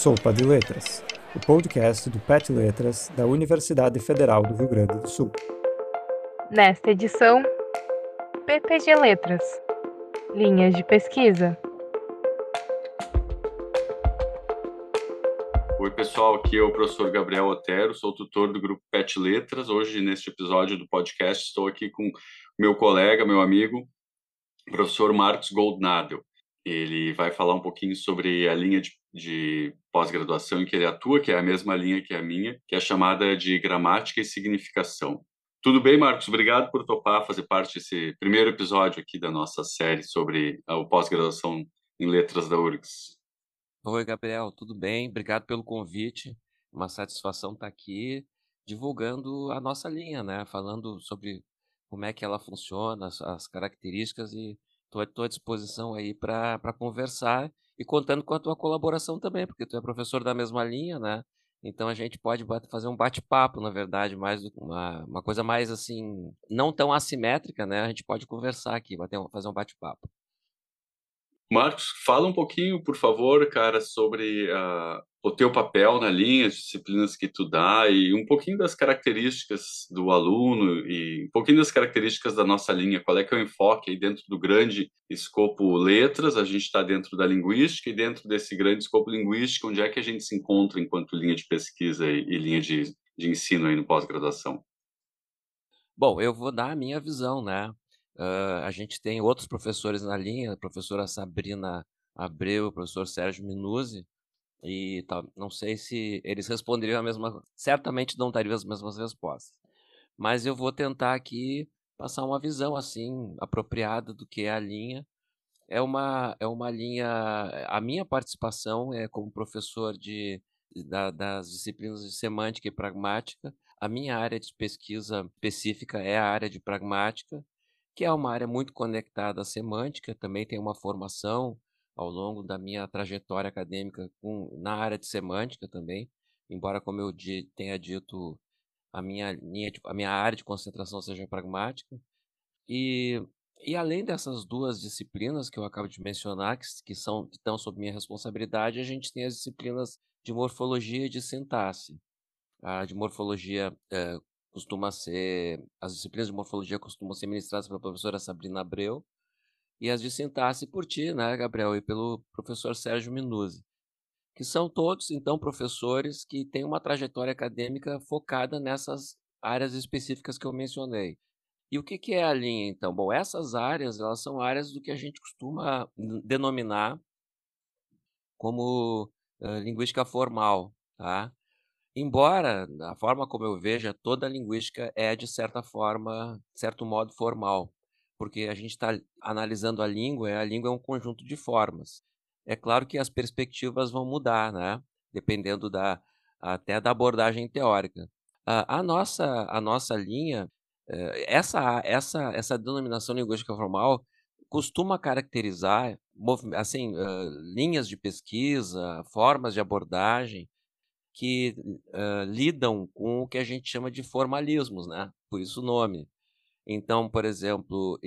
Sopa de Letras, o podcast do PET Letras da Universidade Federal do Rio Grande do Sul. Nesta edição, PPG Letras Linhas de Pesquisa. Oi, pessoal, aqui é o professor Gabriel Otero, sou tutor do grupo PET Letras. Hoje, neste episódio do podcast, estou aqui com meu colega, meu amigo, professor Marcos Goldnadel. Ele vai falar um pouquinho sobre a linha de, de pós-graduação em que ele atua, que é a mesma linha que a minha, que é chamada de gramática e significação. Tudo bem, Marcos? Obrigado por topar fazer parte desse primeiro episódio aqui da nossa série sobre a pós-graduação em letras da URGS. Oi, Gabriel, tudo bem? Obrigado pelo convite. Uma satisfação estar aqui divulgando a nossa linha, né? Falando sobre como é que ela funciona, as, as características e Estou à disposição aí para conversar e contando com a tua colaboração também, porque tu é professor da mesma linha, né? Então a gente pode fazer um bate-papo, na verdade, mais uma, uma coisa mais assim, não tão assimétrica, né? A gente pode conversar aqui, bater, fazer um bate-papo. Marcos, fala um pouquinho, por favor, cara, sobre uh, o teu papel na linha, as disciplinas que tu dá e um pouquinho das características do aluno e um pouquinho das características da nossa linha. Qual é que é o enfoque aí dentro do grande escopo letras? A gente está dentro da linguística e dentro desse grande escopo linguístico, onde é que a gente se encontra enquanto linha de pesquisa e, e linha de, de ensino aí no pós-graduação? Bom, eu vou dar a minha visão, né? Uh, a gente tem outros professores na linha, a professora Sabrina Abreu, o professor Sérgio Minuzzi, e tá, não sei se eles responderiam a mesma, certamente não dariam as mesmas respostas. Mas eu vou tentar aqui passar uma visão assim apropriada do que é a linha. É uma é uma linha, a minha participação é como professor de da, das disciplinas de semântica e pragmática. A minha área de pesquisa específica é a área de pragmática que é uma área muito conectada à semântica, também tem uma formação ao longo da minha trajetória acadêmica com, na área de semântica também, embora, como eu tenha dito, a minha, linha a minha área de concentração seja pragmática. E, e além dessas duas disciplinas que eu acabo de mencionar, que, que, são, que estão sob minha responsabilidade, a gente tem as disciplinas de morfologia e de sintaxe. A de morfologia é, costuma ser, as disciplinas de morfologia costumam ser ministradas pela professora Sabrina Abreu e as de sintaxe por ti, né, Gabriel, e pelo professor Sérgio Minuzzi, que são todos, então, professores que têm uma trajetória acadêmica focada nessas áreas específicas que eu mencionei. E o que, que é a linha, então? Bom, essas áreas, elas são áreas do que a gente costuma denominar como uh, linguística formal, tá? Embora, da forma como eu veja, toda linguística é, de certa forma, de certo modo, formal, porque a gente está analisando a língua, e a língua é um conjunto de formas. É claro que as perspectivas vão mudar, né? Dependendo da, até da abordagem teórica. A, a nossa, a nossa linha, eh, essa, essa, essa denominação linguística formal costuma caracterizar assim, linhas de pesquisa, formas de abordagem, que uh, lidam com o que a gente chama de formalismos, né? Por isso o nome. Então, por exemplo,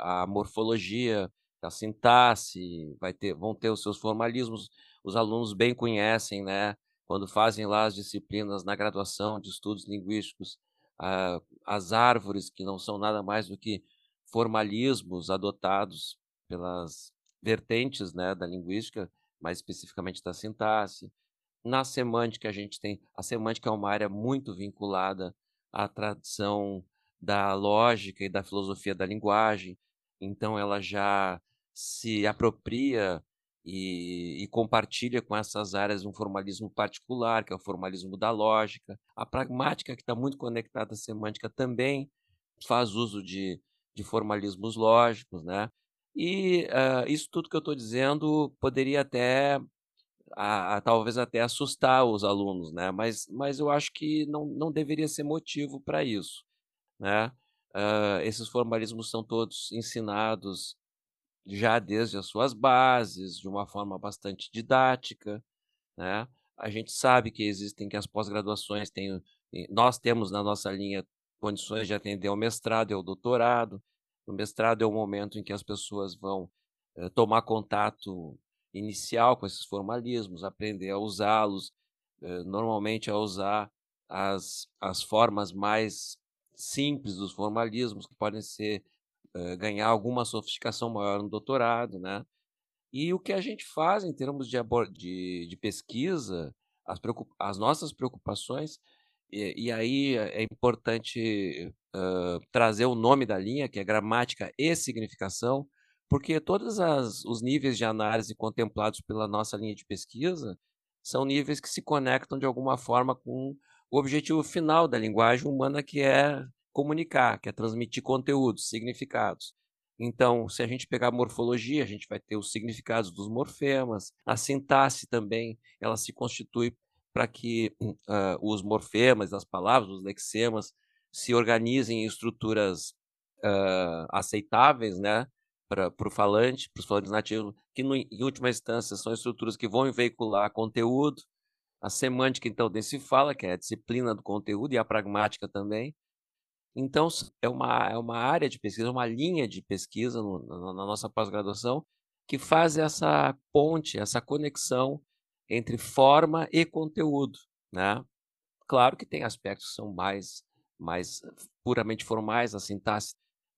a morfologia, a sintaxe, vai ter, vão ter os seus formalismos. Os alunos bem conhecem, né? Quando fazem lá as disciplinas na graduação de estudos linguísticos, uh, as árvores, que não são nada mais do que formalismos adotados pelas vertentes né, da linguística, mais especificamente da sintaxe. Na semântica, a gente tem. A semântica é uma área muito vinculada à tradição da lógica e da filosofia da linguagem, então ela já se apropria e, e, compartilha com essas áreas um formalismo particular, que é o formalismo da lógica. A pragmática, que está muito conectada à semântica, também faz uso de, de formalismos lógicos, né? E uh, isso tudo que eu estou dizendo poderia até a, a, talvez até assustar os alunos, né? Mas, mas eu acho que não, não deveria ser motivo para isso, né? Uh, esses formalismos são todos ensinados já desde as suas bases, de uma forma bastante didática, né? A gente sabe que existem que as pós-graduações têm, nós temos na nossa linha condições de atender ao mestrado e ao doutorado. O mestrado é o momento em que as pessoas vão uh, tomar contato inicial com esses formalismos, aprender a usá-los, normalmente a usar as, as formas mais simples dos formalismos, que podem ser ganhar alguma sofisticação maior no doutorado, né? E o que a gente faz em termos de, de, de pesquisa, as, as, nossas preocupações, e, e, aí é importante uh, trazer o nome da linha, que é gramática e significação, porque todos as, os níveis de análise contemplados pela nossa linha de pesquisa são níveis que se conectam de alguma forma com o objetivo final da linguagem humana, que é comunicar, que é transmitir conteúdos, significados. Então, se a gente pegar a morfologia, a gente vai ter os significados dos morfemas, a sintaxe também, ela se constitui para que uh, os morfemas das palavras, os lexemas, se organizem em estruturas uh, aceitáveis, né, para o falante, para os falantes nativos, que no, em última instância são estruturas que vão veicular conteúdo. A semântica, então, nem se fala, que é a disciplina do conteúdo, e a pragmática também. Então, é uma, é uma área de pesquisa, uma linha de pesquisa no, na, na nossa pós-graduação que faz essa ponte, essa conexão entre forma e conteúdo, né? Claro que tem aspectos que são mais, mais puramente formais, a sintaxe,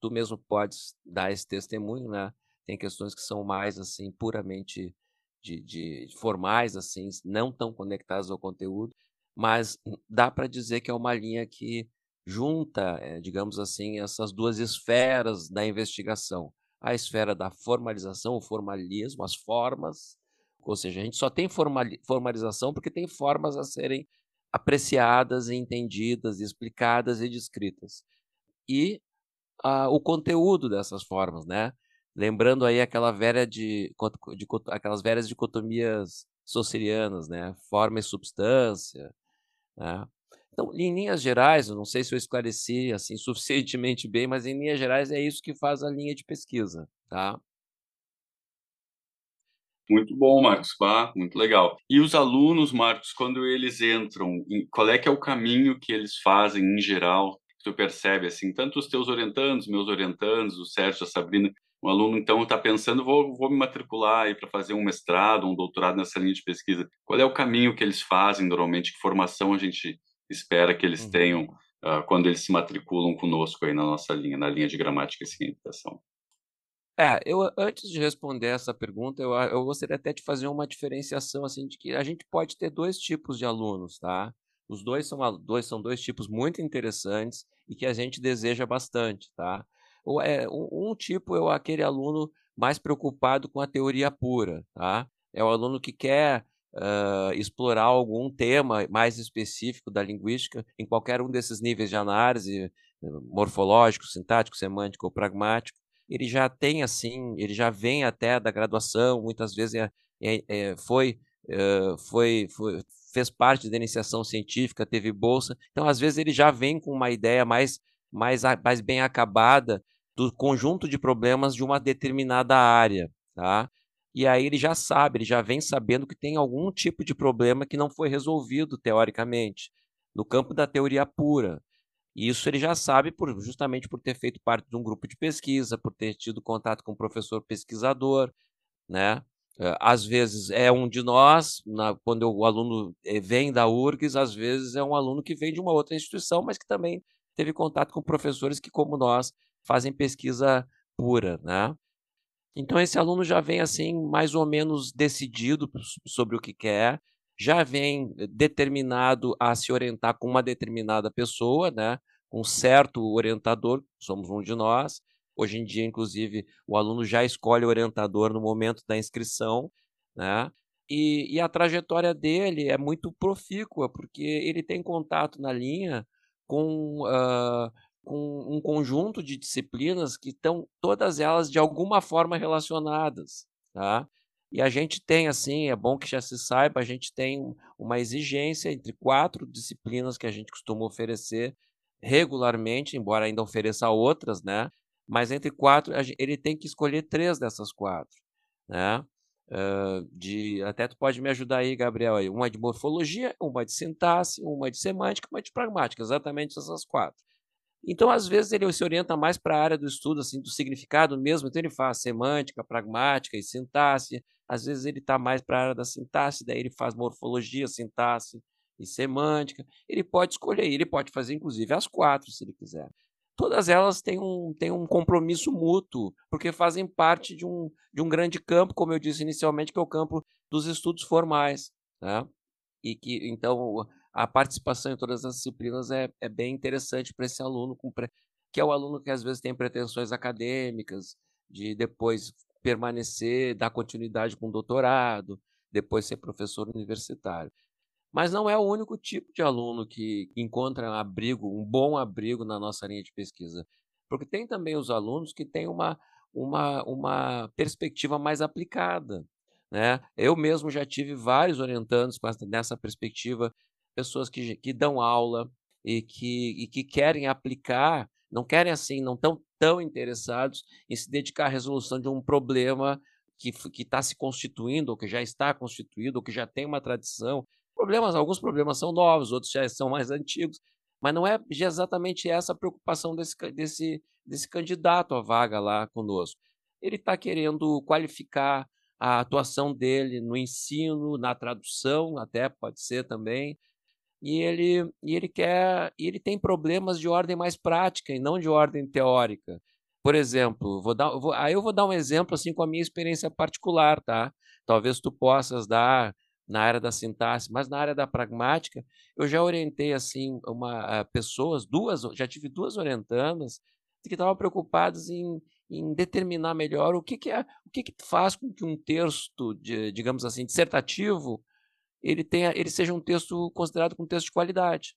tu mesmo podes dar esse testemunho, né? Tem questões que são mais, assim, puramente de, de formais, assim, não tão conectadas ao conteúdo, mas dá para dizer que é uma linha que junta, é, digamos assim, essas duas esferas da investigação. A esfera da formalização, o formalismo, as formas, ou seja, a gente só tem formalização porque tem formas a serem apreciadas, entendidas, explicadas e descritas. E ah, o conteúdo dessas formas, né? Lembrando aí aquela velha de, de, aquelas velhas dicotomias socirianas, né? Forma e substância, né? Então, em linhas gerais, eu não sei se eu esclareci assim suficientemente bem, mas em linhas gerais é isso que faz a linha de pesquisa, tá? Muito bom, Marcos. Bah, muito legal. E os alunos, Marcos, quando eles entram, qual é que é o caminho que eles fazem em geral? Tu percebe assim, tanto os teus orientandos, meus orientandos, o Sérgio, a Sabrina, um aluno então está pensando, vou, vou me matricular para fazer um mestrado, um doutorado nessa linha de pesquisa. Qual é o caminho que eles fazem normalmente? Que formação a gente espera que eles uhum. tenham uh, quando eles se matriculam conosco aí na nossa linha, na linha de gramática e significação? É, eu antes de responder essa pergunta, eu, eu gostaria até de fazer uma diferenciação assim de que a gente pode ter dois tipos de alunos, tá? Os dois são dois são dois tipos muito interessantes e que a gente deseja bastante, tá? É um, um tipo é aquele aluno mais preocupado com a teoria pura, tá? É o aluno que quer uh, explorar algum tema mais específico da linguística em qualquer um desses níveis de análise, morfológico, sintático, semântico ou pragmático, ele já tem assim, ele já vem até da graduação, muitas vezes é, é, é, foi, foi, foi, fez parte da iniciação científica, teve bolsa, então às vezes ele já vem com uma ideia mais, mais, mais bem acabada do conjunto de problemas de uma determinada área, tá? E aí ele já sabe, ele já vem sabendo que tem algum tipo de problema que não foi resolvido teoricamente, no campo da teoria pura. E isso ele já sabe por, justamente por ter feito parte de um grupo de pesquisa, por ter tido contato com um professor pesquisador, né? Eh, às vezes é um de nós, na, quando o aluno eh, vem da URGS, às vezes é um aluno que vem de uma outra instituição, mas que também teve contato com professores que, como nós, fazem pesquisa pura, né? Então esse aluno já vem assim mais ou menos decidido sobre o que quer, já vem determinado a se orientar com uma determinada pessoa, né? um certo orientador, somos um de nós. Hoje em dia, inclusive, o aluno já escolhe o orientador no momento da inscrição, né? E, e, a trajetória dele é muito profícua, porque ele tem contato na linha com, uh, com um conjunto de disciplinas que estão todas elas de alguma forma relacionadas. Tá? E a gente tem, assim, é bom que já se saiba, a gente tem uma exigência entre quatro disciplinas que a gente costuma oferecer regularmente, embora ainda ofereça outras, né? Mas entre quatro, ele tem que escolher três dessas quatro, né? Uh, de, até tu pode me ajudar aí, Gabriel, aí. uma de morfologia, uma de sintaxe, uma de semântica, uma de pragmática, exatamente essas quatro. Então, às vezes, ele se orienta mais para a área do estudo, assim, do significado mesmo, então ele faz semântica, pragmática e sintaxe, às vezes ele está mais para a área da sintaxe, daí ele faz morfologia, sintaxe e semântica. Ele pode escolher, ele pode fazer inclusive as quatro, se ele quiser. Todas elas têm um, têm um compromisso mútuo, porque fazem parte de um, de um grande campo, como eu disse inicialmente, que é o campo dos estudos formais. Né? E que, então, a participação em todas as disciplinas é, é bem interessante para esse aluno, que é o aluno que às vezes tem pretensões acadêmicas, de depois permanecer, dar continuidade com o doutorado, depois ser professor universitário. Mas não é o único tipo de aluno que encontra abrigo, um bom abrigo na nossa linha de pesquisa. Porque tem também os alunos que têm uma, uma, uma perspectiva mais aplicada. Né? Eu mesmo já tive vários orientandos nessa perspectiva, pessoas que, que dão aula e que, e que querem aplicar, não querem assim, não estão tão interessados em se dedicar à resolução de um problema que está se constituindo, ou que já está constituído, ou que já tem uma tradição. Problemas, alguns problemas são novos, outros já são mais antigos, mas não é exatamente essa a preocupação desse, desse, desse candidato à vaga lá conosco. Ele está querendo qualificar a atuação dele no ensino, na tradução, até pode ser também, e ele, e ele quer, e ele tem problemas de ordem mais prática e não de ordem teórica. Por exemplo, vou dar, vou, aí eu vou dar um exemplo assim com a minha experiência particular, tá? Talvez tu possas dar na área da sintaxe, mas na área da pragmática, eu já orientei assim uma uh, pessoas, duas, já tive duas orientandas que estavam preocupadas em, em determinar melhor o que, que é, o que, que faz com que um texto, de, digamos assim, dissertativo, ele, tenha, ele seja um texto considerado como um texto de qualidade.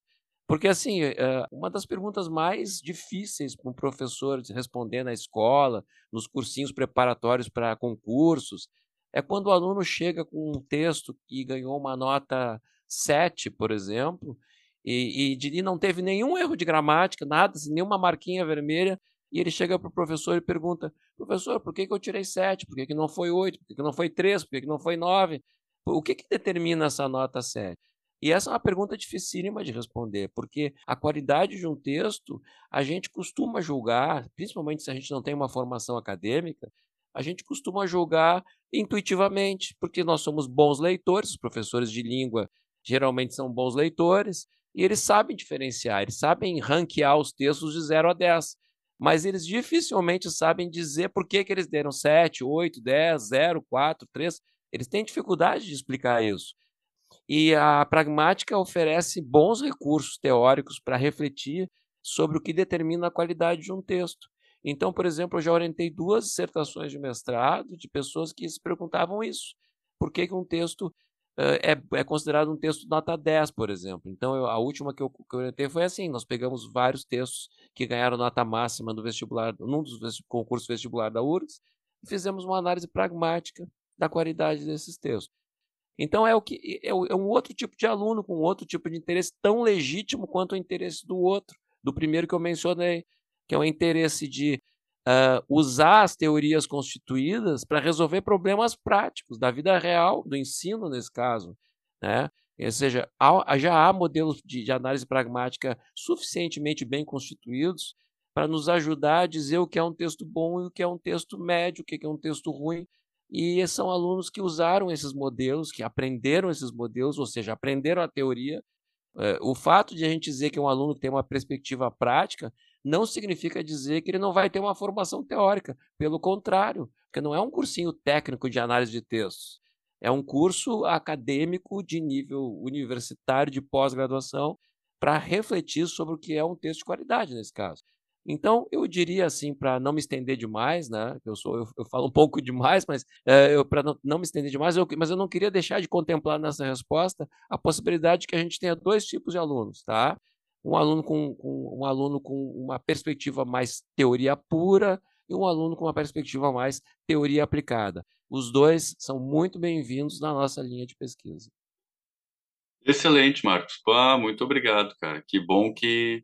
Porque, assim, eh, uma das perguntas mais difíceis para um professor responder na escola, nos cursinhos preparatórios para concursos, é quando o aluno chega com um texto que ganhou uma nota 7, por exemplo, e, e, e não teve nenhum erro de gramática, nada, assim, nenhuma marquinha vermelha, e ele chega para o professor e pergunta: professor, por que, que eu tirei 7? Por que, que não foi 8? Por que, que não foi 3? Por que, que não foi 9? O que, que determina essa nota 7? E essa é uma pergunta dificílima de responder, porque a qualidade de um texto, a gente costuma julgar, principalmente se a gente não tem uma formação acadêmica, a gente costuma julgar intuitivamente, porque nós somos bons leitores, os professores de língua geralmente são bons leitores, e eles sabem diferenciar, eles sabem ranquear os textos de 0 a 10, mas eles dificilmente sabem dizer por que, que eles deram 7, 8, 10, 0, 4, 3. Eles têm dificuldade de explicar isso. E a pragmática oferece bons recursos teóricos para refletir sobre o que determina a qualidade de um texto. Então, por exemplo, eu já orientei duas dissertações de mestrado de pessoas que se perguntavam isso. Por que, que um texto uh, é, é, considerado um texto nota 10, por exemplo? Então, eu, a última que eu, que eu orientei foi assim: nós pegamos vários textos que ganharam nota máxima no vestibular, num dos concursos vestibular da URGS, e fizemos uma análise pragmática da qualidade desses textos. Então é o que é, um outro tipo de aluno com outro tipo de interesse tão legítimo quanto o interesse do outro, do primeiro que eu mencionei, que é o interesse de uh, usar as teorias constituídas para resolver problemas práticos da vida real, do ensino nesse caso, né? Ou seja, há, já há modelos de, de análise pragmática suficientemente bem constituídos para nos ajudar a dizer o que é um texto bom e o que é um texto médio, o que é um texto ruim, e são alunos que usaram esses modelos, que aprenderam esses modelos, ou seja, aprenderam a teoria. É, o fato de a gente dizer que um aluno tem uma perspectiva prática não significa dizer que ele não vai ter uma formação teórica. Pelo contrário, porque não é um cursinho técnico de análise de textos. É um curso acadêmico de nível universitário de pós-graduação para refletir sobre o que é um texto de qualidade nesse caso. Então, eu diria assim, para não me estender demais, né? Eu sou, eu, eu falo um pouco demais, mas é, para não, não, me estender demais, eu, mas eu não queria deixar de contemplar nessa resposta a possibilidade de que a gente tenha dois tipos de alunos, tá? Um aluno com, com um aluno com uma perspectiva mais teoria pura e um aluno com uma perspectiva mais teoria aplicada. Os dois são muito bem-vindos na nossa linha de pesquisa. Excelente, Marcos. Ah, muito obrigado, cara. Que bom que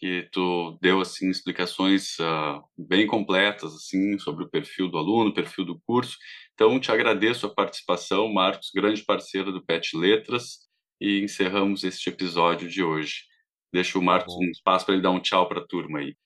que tu deu assim explicações uh, bem completas assim sobre o perfil do aluno, perfil do curso. Então te agradeço a participação, Marcos, grande parceiro do PET Letras, e encerramos este episódio de hoje. Deixa o tá Marcos um espaço para ele dar um tchau para a turma aí.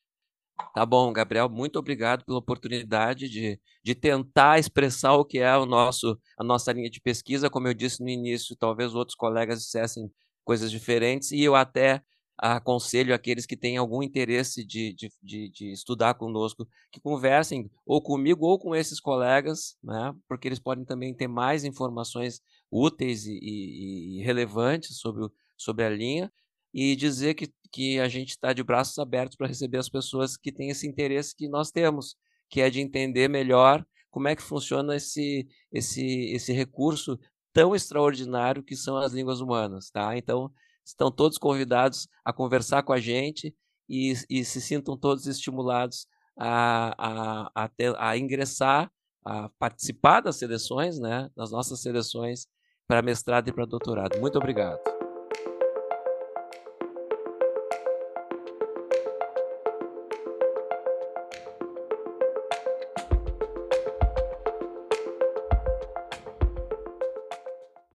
Tá bom, Gabriel, muito obrigado pela oportunidade de, de tentar expressar o que é o nosso, a nossa linha de pesquisa. Como eu disse no início, talvez outros colegas dissessem coisas diferentes, e eu até aconselho aqueles que têm algum interesse de, de, de, de, estudar conosco que conversem ou comigo ou com esses colegas, né, porque eles podem também ter mais informações úteis e, e, e relevantes sobre, sobre a linha e dizer que, que a gente está de braços abertos para receber as pessoas que têm esse interesse que nós temos, que é de entender melhor como é que funciona esse, esse, esse recurso tão extraordinário que são as línguas humanas, tá? Então, estão todos convidados a conversar com a gente e, e se sintam todos estimulados a, a, a, ter, a ingressar, a participar das seleções, né, das nossas seleções para mestrado e para doutorado. Muito obrigado.